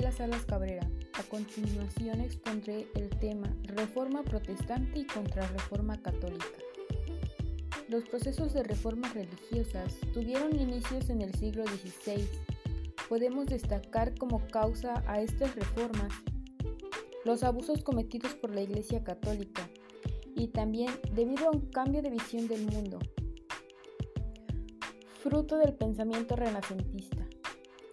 Salas Cabrera. A continuación expondré el tema Reforma Protestante y Contrarreforma Católica. Los procesos de reformas religiosas tuvieron inicios en el siglo XVI. Podemos destacar como causa a estas reformas los abusos cometidos por la Iglesia Católica y también debido a un cambio de visión del mundo, fruto del pensamiento renacentista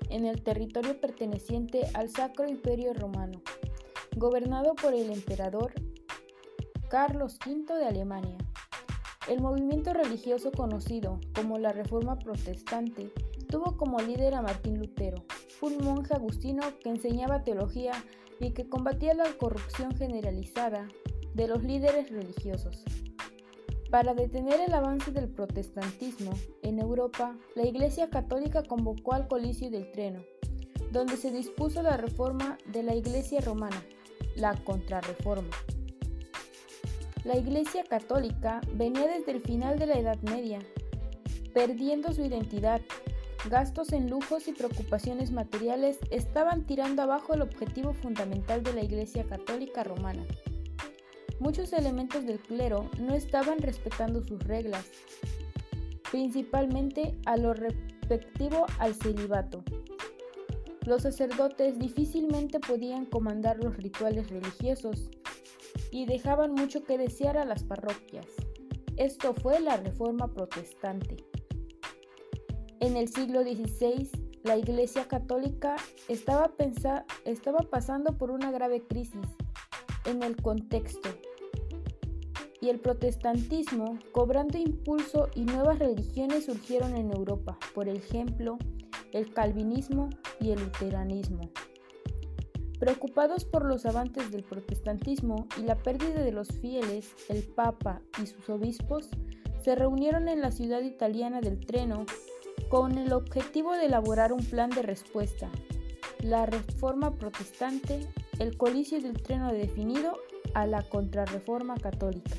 en el territorio perteneciente al Sacro Imperio Romano, gobernado por el emperador Carlos V de Alemania. El movimiento religioso conocido como la Reforma Protestante tuvo como líder a Martín Lutero, un monje agustino que enseñaba teología y que combatía la corrupción generalizada de los líderes religiosos. Para detener el avance del protestantismo en Europa, la Iglesia Católica convocó al Colisio del Treno, donde se dispuso la reforma de la Iglesia romana, la Contrarreforma. La Iglesia Católica venía desde el final de la Edad Media, perdiendo su identidad. Gastos en lujos y preocupaciones materiales estaban tirando abajo el objetivo fundamental de la Iglesia Católica romana, muchos elementos del clero no estaban respetando sus reglas, principalmente a lo respectivo al celibato. Los sacerdotes difícilmente podían comandar los rituales religiosos y dejaban mucho que desear a las parroquias. Esto fue la Reforma Protestante. En el siglo XVI, la Iglesia Católica estaba, estaba pasando por una grave crisis en el contexto y el protestantismo cobrando impulso y nuevas religiones surgieron en Europa, por ejemplo, el calvinismo y el luteranismo. Preocupados por los avances del protestantismo y la pérdida de los fieles, el Papa y sus obispos se reunieron en la ciudad italiana del Treno con el objetivo de elaborar un plan de respuesta. La reforma protestante, el colicio del Treno definido a la contrarreforma católica.